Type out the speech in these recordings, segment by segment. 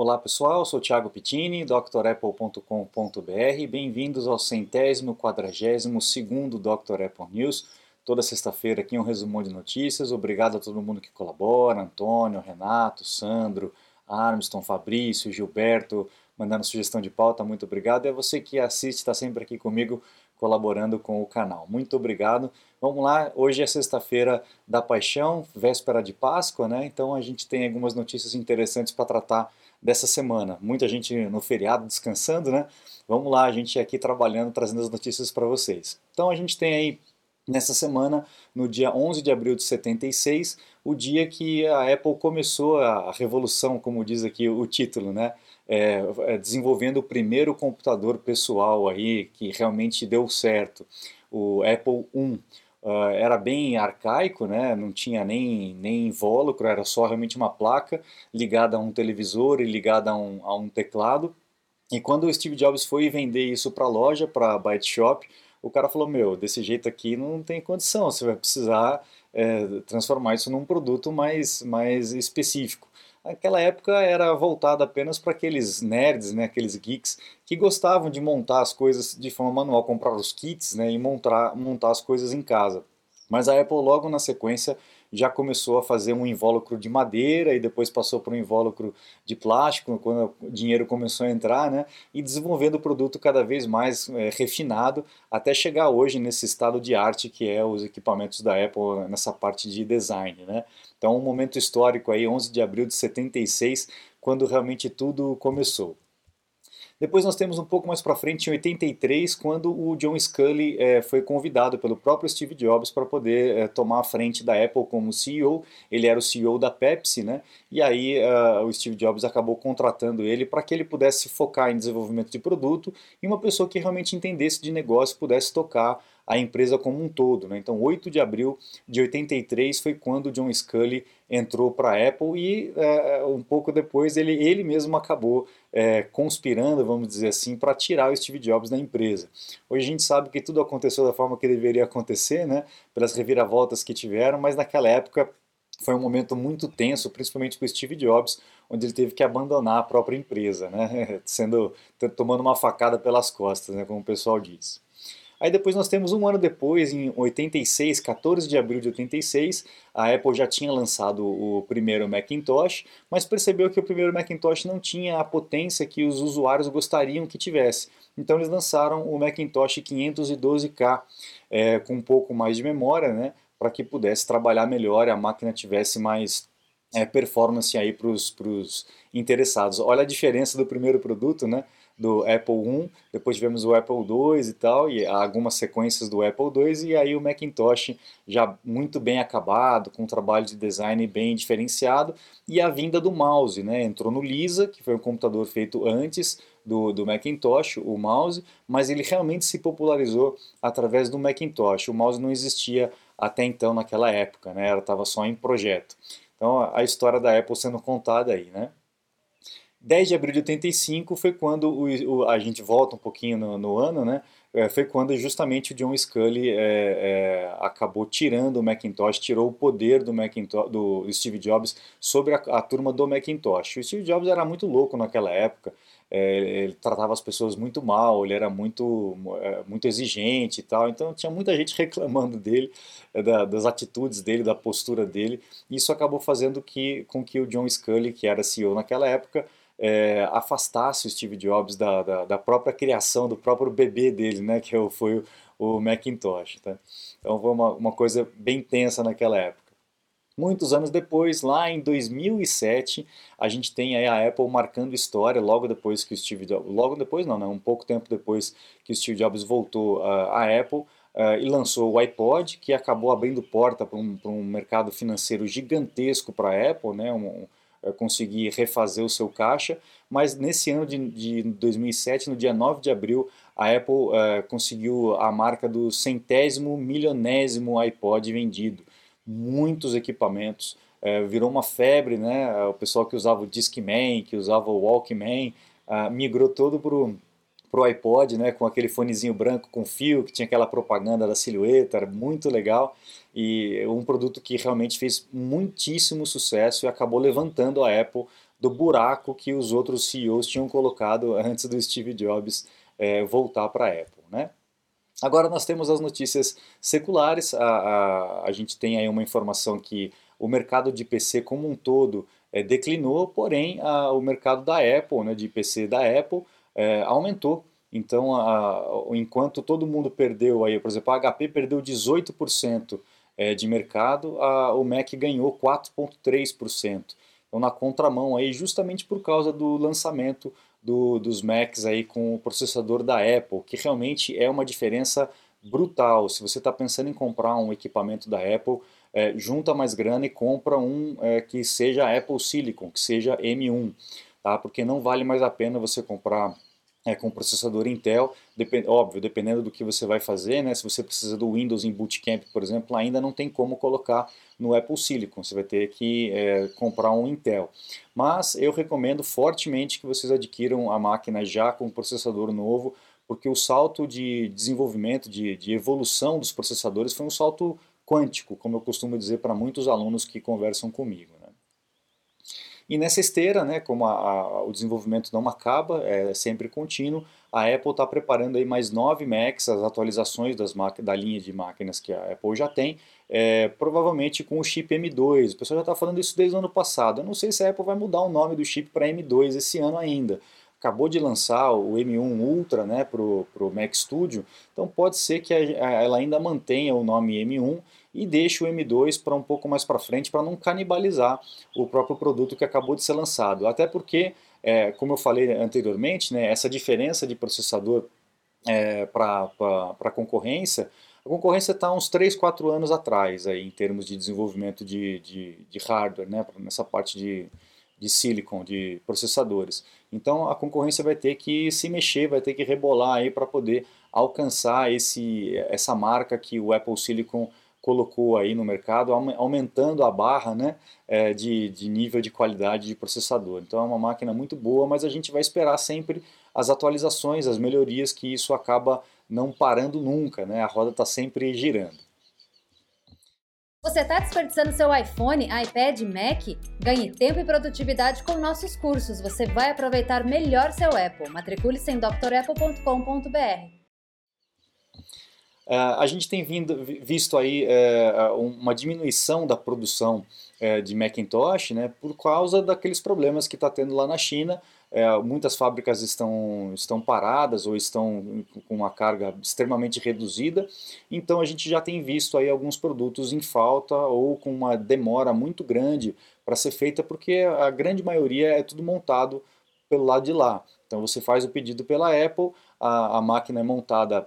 Olá pessoal, sou Thiago Pittini, drapple.com.br. Bem-vindos ao centésimo, quadragésimo segundo Dr. Apple News. Toda sexta-feira aqui um resumão de notícias. Obrigado a todo mundo que colabora, Antônio, Renato, Sandro, Armstrong, Fabrício, Gilberto, mandando sugestão de pauta, muito obrigado. E a você que assiste, está sempre aqui comigo, colaborando com o canal. Muito obrigado. Vamos lá, hoje é sexta-feira da paixão, véspera de Páscoa, né? Então a gente tem algumas notícias interessantes para tratar dessa semana. Muita gente no feriado descansando, né? Vamos lá, a gente aqui trabalhando, trazendo as notícias para vocês. Então a gente tem aí nessa semana, no dia 11 de abril de 76, o dia que a Apple começou a revolução, como diz aqui o título, né? É, é, desenvolvendo o primeiro computador pessoal aí que realmente deu certo, o Apple I. Uh, era bem arcaico, né? não tinha nem, nem invólucro, era só realmente uma placa ligada a um televisor e ligada a um, a um teclado. E quando o Steve Jobs foi vender isso para a loja, para a Byte Shop, o cara falou: Meu, desse jeito aqui não tem condição, você vai precisar é, transformar isso num produto mais, mais específico. Aquela época era voltada apenas para aqueles nerds, né, aqueles geeks que gostavam de montar as coisas de forma manual, comprar os kits né, e montar, montar as coisas em casa. Mas a Apple logo na sequência já começou a fazer um invólucro de madeira e depois passou para um invólucro de plástico quando o dinheiro começou a entrar, né? E desenvolvendo o produto cada vez mais é, refinado até chegar hoje nesse estado de arte que é os equipamentos da Apple nessa parte de design, né? Então um momento histórico aí, 11 de abril de 76, quando realmente tudo começou. Depois nós temos um pouco mais para frente, em 83, quando o John Scully é, foi convidado pelo próprio Steve Jobs para poder é, tomar a frente da Apple como CEO. Ele era o CEO da Pepsi, né? E aí uh, o Steve Jobs acabou contratando ele para que ele pudesse focar em desenvolvimento de produto e uma pessoa que realmente entendesse de negócio pudesse tocar a empresa como um todo. Né? Então, 8 de abril de 83 foi quando John Scully entrou para a Apple e é, um pouco depois ele, ele mesmo acabou é, conspirando, vamos dizer assim, para tirar o Steve Jobs da empresa. Hoje a gente sabe que tudo aconteceu da forma que deveria acontecer, né? pelas reviravoltas que tiveram, mas naquela época foi um momento muito tenso, principalmente para o Steve Jobs, onde ele teve que abandonar a própria empresa, né? sendo tomando uma facada pelas costas, né? como o pessoal diz. Aí depois nós temos um ano depois, em 86, 14 de abril de 86, a Apple já tinha lançado o primeiro Macintosh, mas percebeu que o primeiro Macintosh não tinha a potência que os usuários gostariam que tivesse. Então eles lançaram o Macintosh 512K, é, com um pouco mais de memória, né, para que pudesse trabalhar melhor e a máquina tivesse mais é, performance aí para os interessados. Olha a diferença do primeiro produto, né? Do Apple I, depois tivemos o Apple II e tal, e algumas sequências do Apple II, e aí o Macintosh já muito bem acabado, com um trabalho de design bem diferenciado, e a vinda do mouse, né? Entrou no Lisa, que foi um computador feito antes do, do Macintosh, o mouse, mas ele realmente se popularizou através do Macintosh. O mouse não existia até então naquela época, né? Ela estava só em projeto. Então a história da Apple sendo contada aí, né? 10 de abril de 85 foi quando o, o, a gente volta um pouquinho no, no ano, né? É, foi quando justamente o John Scully é, é, acabou tirando o Macintosh, tirou o poder do, Macintosh, do Steve Jobs sobre a, a, turma do Macintosh. O Steve Jobs era muito louco naquela época, é, ele tratava as pessoas muito mal, ele era muito, é, muito exigente e tal, então tinha muita gente reclamando dele, é, da, das atitudes dele, da postura dele, e isso acabou fazendo que, com que o John Scully, que era CEO naquela época, é, afastasse o Steve Jobs da, da, da, própria criação, do próprio bebê dele, né, que é foi o, o Macintosh. Tá? Então foi uma, uma coisa bem tensa naquela época. Muitos anos depois, lá em 2007, a gente tem a Apple marcando história logo depois que o Steve Jobs, logo depois não, né, um pouco tempo depois que o Steve Jobs voltou à Apple, Uh, e lançou o iPod, que acabou abrindo porta para um, um, mercado financeiro gigantesco para a Apple, né? Um, conseguir refazer o seu caixa, mas nesse ano de, de 2007, no dia 9 de abril, a Apple uh, conseguiu a marca do centésimo milionésimo iPod vendido. Muitos equipamentos, uh, virou uma febre, né? O pessoal que usava o Discman, que usava o Walkman, uh, migrou todo para pro iPod, né, com aquele fonezinho branco com fio, que tinha aquela propaganda da silhueta, era muito legal e um produto que realmente fez muitíssimo sucesso e acabou levantando a Apple do buraco que os outros CEOs tinham colocado antes do Steve Jobs é, voltar para a Apple. Né? Agora nós temos as notícias seculares, a, a, a gente tem aí uma informação que o mercado de PC como um todo é, declinou, porém a, o mercado da Apple, né, de PC da Apple, é, aumentou. Então, enquanto todo mundo perdeu aí, por exemplo, a HP perdeu 18% é, de mercado, o Mac ganhou 4,3%. Então, na contramão aí, justamente por causa do lançamento do, dos Macs aí com o processador da Apple, que realmente é uma diferença brutal. Se você está pensando em comprar um equipamento da Apple, é, junta mais grana e compra um é, que seja Apple Silicon, que seja M1, tá? porque não vale mais a pena você comprar é, com processador Intel, depend, óbvio, dependendo do que você vai fazer, né? se você precisa do Windows em Bootcamp, por exemplo, ainda não tem como colocar no Apple Silicon, você vai ter que é, comprar um Intel. Mas eu recomendo fortemente que vocês adquiram a máquina já com processador novo, porque o salto de desenvolvimento, de, de evolução dos processadores foi um salto quântico, como eu costumo dizer para muitos alunos que conversam comigo. E nessa esteira, né, como a, a, o desenvolvimento não acaba, é sempre contínuo, a Apple está preparando aí mais nove Macs, as atualizações das da linha de máquinas que a Apple já tem, é, provavelmente com o chip M2. O pessoal já está falando isso desde o ano passado. Eu não sei se a Apple vai mudar o nome do chip para M2 esse ano ainda acabou de lançar o M1 Ultra né, para o Mac Studio, então pode ser que ela ainda mantenha o nome M1 e deixe o M2 para um pouco mais para frente para não canibalizar o próprio produto que acabou de ser lançado. Até porque, é, como eu falei anteriormente, né, essa diferença de processador é, para a concorrência, a concorrência está uns 3, 4 anos atrás aí, em termos de desenvolvimento de, de, de hardware, né, nessa parte de, de silicon, de processadores. Então a concorrência vai ter que se mexer, vai ter que rebolar aí para poder alcançar esse, essa marca que o Apple Silicon colocou aí no mercado, aumentando a barra né, é, de, de nível de qualidade de processador. Então é uma máquina muito boa, mas a gente vai esperar sempre as atualizações, as melhorias, que isso acaba não parando nunca, né? a roda está sempre girando. Você está desperdiçando seu iPhone, iPad, Mac? Ganhe tempo e produtividade com nossos cursos. Você vai aproveitar melhor seu Apple. Matricule-se em drapple.com.br. Uh, a gente tem vindo, visto aí uh, uma diminuição da produção uh, de Macintosh né, por causa daqueles problemas que está tendo lá na China. muitas fábricas estão, estão paradas ou estão com uma carga extremamente reduzida, então a gente já tem visto aí alguns produtos em falta ou com uma demora muito grande para ser feita, porque a grande maioria é tudo montado pelo lado de lá. Então você faz o pedido pela Apple, a, a máquina é montada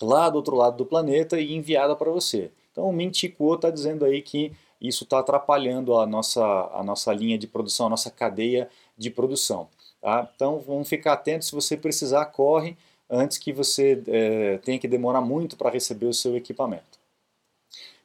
lá do outro lado do planeta e enviada para você. Então o Mintico está dizendo aí que isso está atrapalhando a nossa, a nossa linha de produção, a nossa cadeia de produção. Tá? Então vamos ficar atentos, se você precisar, corre antes que você é, tenha que demorar muito para receber o seu equipamento.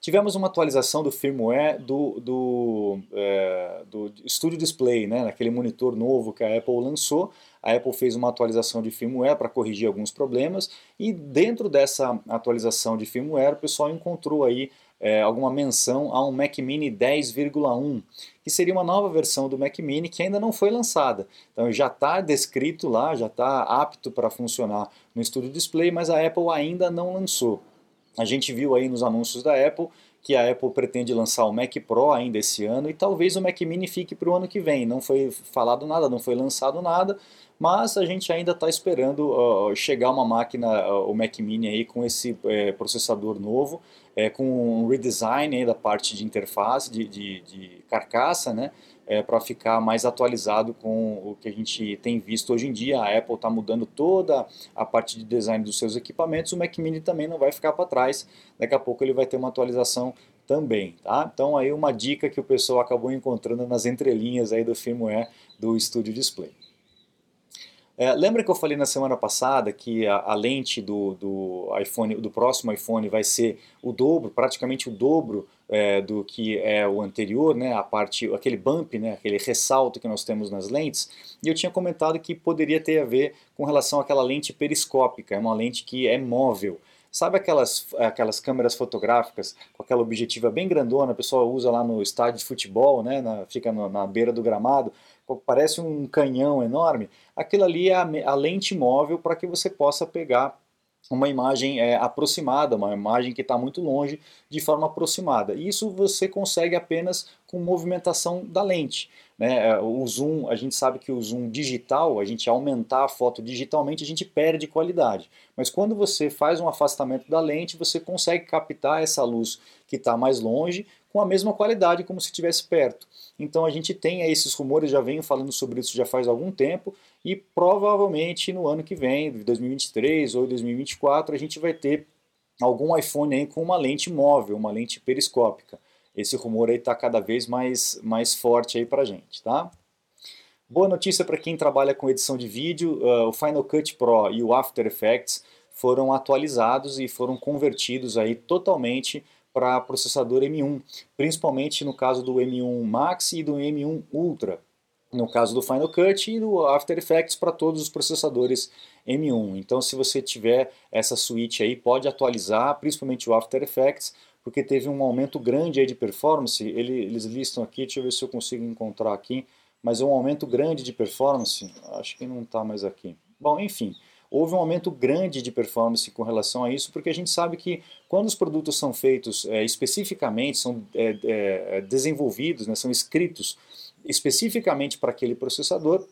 Tivemos uma atualização do firmware do, do, é, do Studio Display, né, naquele monitor novo que a Apple lançou. A Apple fez uma atualização de firmware para corrigir alguns problemas e dentro dessa atualização de firmware o pessoal encontrou aí é, alguma menção a um Mac Mini 10,1, que seria uma nova versão do Mac Mini que ainda não foi lançada. Então já está descrito lá, já está apto para funcionar no Studio Display, mas a Apple ainda não lançou. A gente viu aí nos anúncios da Apple que a Apple pretende lançar o Mac Pro ainda esse ano e talvez o Mac Mini fique para o ano que vem. Não foi falado nada, não foi lançado nada, mas a gente ainda está esperando uh, chegar uma máquina, uh, o Mac Mini aí com esse uh, processador novo, é, com um redesign da parte de interface, de, de, de carcaça, né? É, para ficar mais atualizado com o que a gente tem visto hoje em dia. A Apple está mudando toda a parte de design dos seus equipamentos, o Mac Mini também não vai ficar para trás. Daqui a pouco ele vai ter uma atualização também, tá? Então aí uma dica que o pessoal acabou encontrando nas entrelinhas aí do firmware do Studio Display. É, lembra que eu falei na semana passada que a, a, lente do, do iPhone, do próximo iPhone, vai ser o dobro, praticamente o dobro é, do que é o anterior, né? A parte, aquele bump, né? Aquele ressalto que nós temos nas lentes. E eu tinha comentado que poderia ter a ver com relação àquela lente periscópica, é uma lente que é móvel. Sabe aquelas, aquelas câmeras fotográficas com aquela objetiva bem grandona, a pessoa usa lá no estádio de futebol, né, na, fica no, na beira do gramado, parece um canhão enorme, aquilo ali é a, a lente móvel para que você possa pegar uma imagem é, aproximada, uma imagem que está muito longe, de forma aproximada. E isso você consegue apenas com movimentação da lente. Né? É, o zoom, a gente sabe que o zoom digital, a gente aumentar a foto digitalmente, a gente perde qualidade. Mas quando você faz um afastamento da lente, você consegue captar essa luz que está mais longe com a mesma qualidade como se estivesse perto. Então a gente tem esses rumores, já venho falando sobre isso já faz algum tempo, e provavelmente no ano que vem, 2023 ou 2024, a gente vai ter algum iPhone aí com uma lente móvel, uma lente periscópica. Esse rumor aí está cada vez mais, mais forte aí para gente, tá? Boa notícia para quem trabalha com edição de vídeo, uh, o Final Cut Pro e o After Effects foram atualizados e foram convertidos aí totalmente para processador M1, principalmente no caso do M1 Max e do M1 Ultra, no caso do Final Cut e do After Effects para todos os processadores M1. Então, se você tiver essa suíte aí, pode atualizar, principalmente o After Effects, porque teve um aumento grande aí de performance. Eles listam aqui, deixa eu ver se eu consigo encontrar aqui, mas é um aumento grande de performance. Acho que não está mais aqui. Bom, enfim houve um aumento grande de performance com relação a isso, porque a gente sabe que quando os produtos são feitos é, especificamente, são é, é, desenvolvidos, né, são escritos especificamente para aquele processador,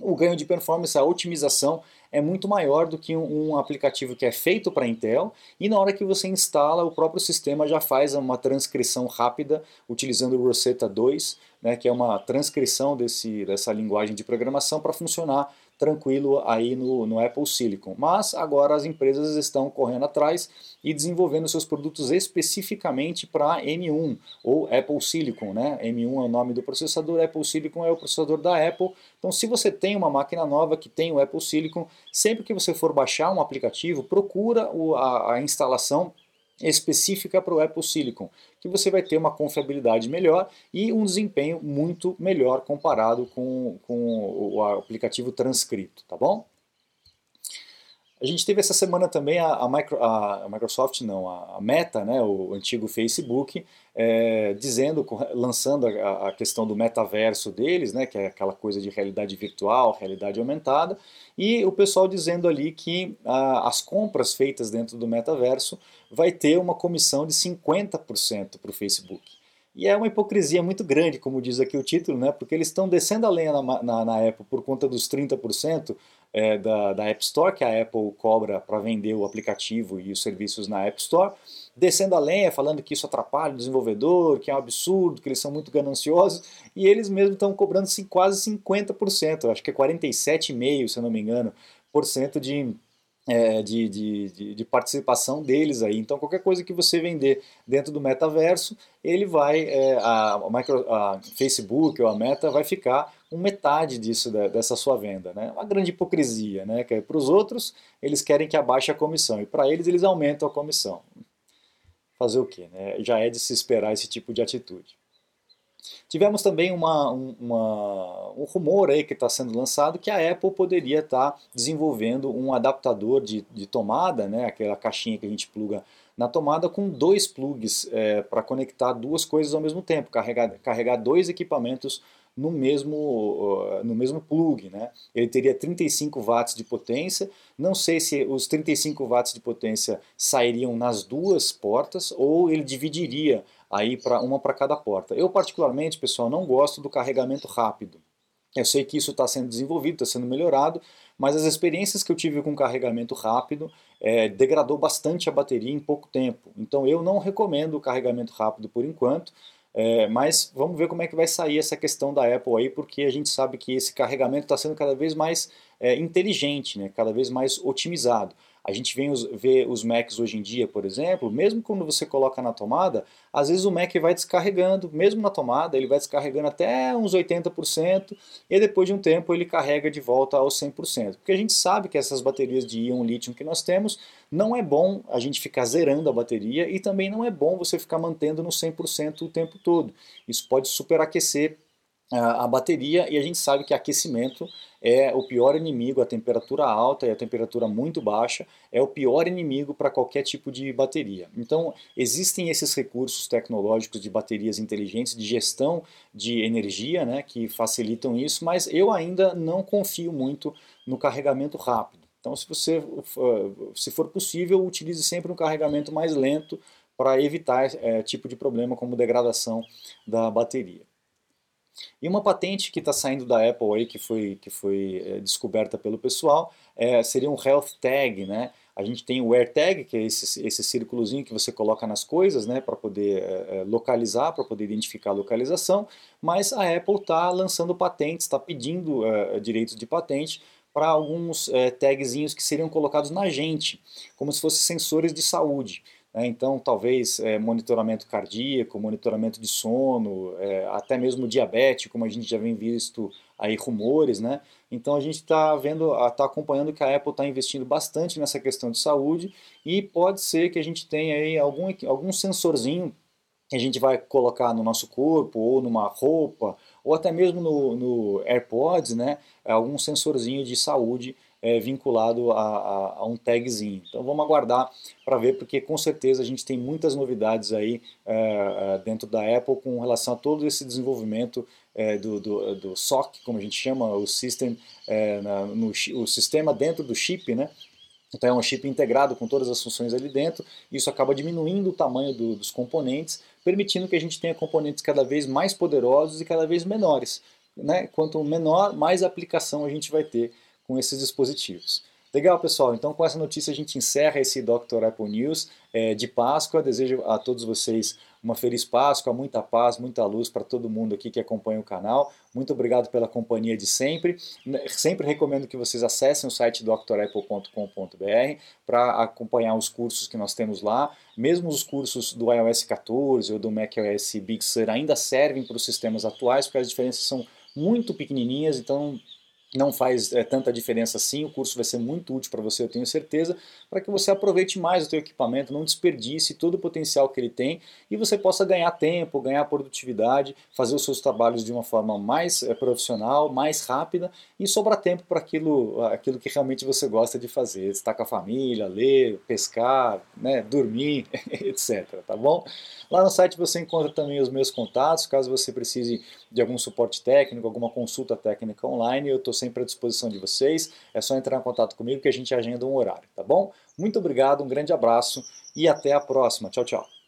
o ganho de performance, a otimização é muito maior do que um, um aplicativo que é feito para Intel e na hora que você instala, o próprio sistema já faz uma transcrição rápida utilizando o Rosetta 2, né, que é uma transcrição desse, dessa linguagem de programação para funcionar tranquilo aí no, no Apple Silicon. Mas agora as empresas estão correndo atrás e desenvolvendo seus produtos especificamente para M1 ou Apple Silicon. Né? M1 é o nome do processador, Apple Silicon é o processador da Apple. Então, se você tem uma máquina nova que tem o Apple Silicon, sempre que você for baixar um aplicativo, procura a, a instalação específica para o Apple Silicon, que você vai ter uma confiabilidade melhor e um desempenho muito melhor comparado com, com o aplicativo transcrito, tá bom? A gente teve essa semana também a, a, Micro, a, a Microsoft, não, a, Meta, né, o antigo Facebook, é, dizendo, lançando a, questão do metaverso deles, né, que é aquela coisa de realidade virtual, realidade aumentada, e o pessoal dizendo ali que as compras feitas dentro do metaverso vai ter uma comissão de 50% para o Facebook. E é uma hipocrisia muito grande, como diz aqui o título, né? porque eles estão descendo a lenha na, na, na Apple por conta dos 30% é, da, da App Store, que a Apple cobra para vender o aplicativo e os serviços na App Store, descendo a lenha, falando que isso atrapalha o desenvolvedor, que é um absurdo, que eles são muito gananciosos, e eles mesmos estão cobrando quase 50%, acho que é 47,5%, se eu não me engano, por cento de é, de, de, de, participação deles aí. Então, qualquer coisa que você vender dentro do metaverso, ele vai, é, a, micro, a, Facebook ou a Meta vai ficar com metade disso, dessa sua venda. Né? Uma grande hipocrisia. Né? Que para os outros, eles querem que abaixe a comissão, e para eles, eles aumentam a comissão. Fazer o quê? Né? Já é de se esperar esse tipo de atitude. Tivemos também uma, uma, um rumor aí que está sendo lançado que a Apple poderia estar tá desenvolvendo um adaptador de, de tomada, né, aquela caixinha que a gente pluga na tomada com dois plugs é, para conectar duas coisas ao mesmo tempo, carregar, carregar dois equipamentos no mesmo, no mesmo plug. Né? Ele teria 35 watts de potência, não sei se os 35 watts de potência sairiam nas duas portas ou ele dividiria aí para uma para cada porta. Eu particularmente, pessoal, não gosto do carregamento rápido. Eu sei que isso está sendo desenvolvido, está sendo melhorado, mas as experiências que eu tive com carregamento rápido é, degradou bastante a bateria em pouco tempo. Então eu não recomendo o carregamento rápido por enquanto, é, mas vamos ver como é que vai sair essa questão da Apple aí, porque a gente sabe que esse carregamento está sendo cada vez mais é, inteligente, né, cada vez mais otimizado. A gente vem os, vê os Macs hoje em dia, por exemplo, mesmo quando você coloca na tomada, às vezes o Mac vai descarregando, mesmo na tomada, ele vai descarregando até uns 80% e depois de um tempo ele carrega de volta aos 100%. Porque a gente sabe que essas baterias de íon lítio que nós temos, não é bom a gente ficar zerando a bateria e também não é bom você ficar mantendo no 100% o tempo todo. Isso pode superaquecer a bateria e a gente sabe que aquecimento é o pior inimigo, a temperatura alta e a temperatura muito baixa é o pior inimigo para qualquer tipo de bateria. Então, existem esses recursos tecnológicos de baterias inteligentes, de gestão de energia, né, que facilitam isso, mas eu ainda não confio muito no carregamento rápido. Então, se você se for possível, utilize sempre um carregamento mais lento para evitar é, tipo de problema como degradação da bateria. E uma patente que está saindo da Apple aí, que foi, que foi é, descoberta pelo pessoal, é, seria um Health Tag, né? A gente tem o AirTag, que é esse, esse círculozinho que você coloca nas coisas, né, para poder é, localizar, para poder identificar a localização, mas a Apple está lançando patentes, está pedindo é, direitos de patente para alguns é, tagzinhos que seriam colocados na gente, como se fossem sensores de saúde. Né? Então, talvez é, monitoramento cardíaco, monitoramento de sono, é, até mesmo diabetes, como a gente já vem visto aí rumores, né? Então a gente está vendo, está acompanhando que a Apple está investindo bastante nessa questão de saúde e pode ser que a gente tenha aí algum, algum sensorzinho que a gente vai colocar no nosso corpo ou numa roupa ou até mesmo no, no AirPods, né? Algum sensorzinho de saúde é, vinculado a, a, a, um tagzinho. Então vamos aguardar para ver, porque com certeza a gente tem muitas novidades aí é, é, dentro da Apple com relação a todo esse desenvolvimento é, do, do, do, SOC, como a gente chama, o, system, é, na, no, o sistema dentro do chip, né? Então é um chip integrado com todas as funções ali dentro, isso acaba diminuindo o tamanho do, dos componentes, permitindo que a gente tenha componentes cada vez mais poderosos e cada vez menores. Né? Quanto menor, mais aplicação a gente vai ter com esses dispositivos. Legal, pessoal. Então, com essa notícia, a gente encerra esse Dr. Apple News é, de Páscoa. Desejo a todos vocês uma feliz Páscoa, muita paz, muita luz para todo mundo aqui que acompanha o canal. Muito obrigado pela companhia de sempre. Sempre recomendo que vocês acessem o site drapple.com.br para acompanhar os cursos que nós temos lá. Mesmo os cursos do iOS 14 ou do macOS Big Sur ainda servem para os sistemas atuais, porque as diferenças são muito pequenininhas, então não faz é, tanta diferença assim, o curso vai ser muito útil para você, eu tenho certeza, para que você aproveite mais o seu equipamento, não desperdice todo o potencial que ele tem e você possa ganhar tempo, ganhar produtividade, fazer os seus trabalhos de uma forma mais é, profissional, mais rápida e sobrar tempo para aquilo, aquilo que realmente você gosta de fazer, estar com a família, ler, pescar, né, dormir, etc, tá bom? Lá no site você encontra também os meus contatos, caso você precise de algum suporte técnico, alguma consulta técnica online, eu estou sempre à disposição de vocês. É só entrar em contato comigo que a gente agenda um horário, tá bom? Muito obrigado, um grande abraço e até a próxima. Tchau, tchau.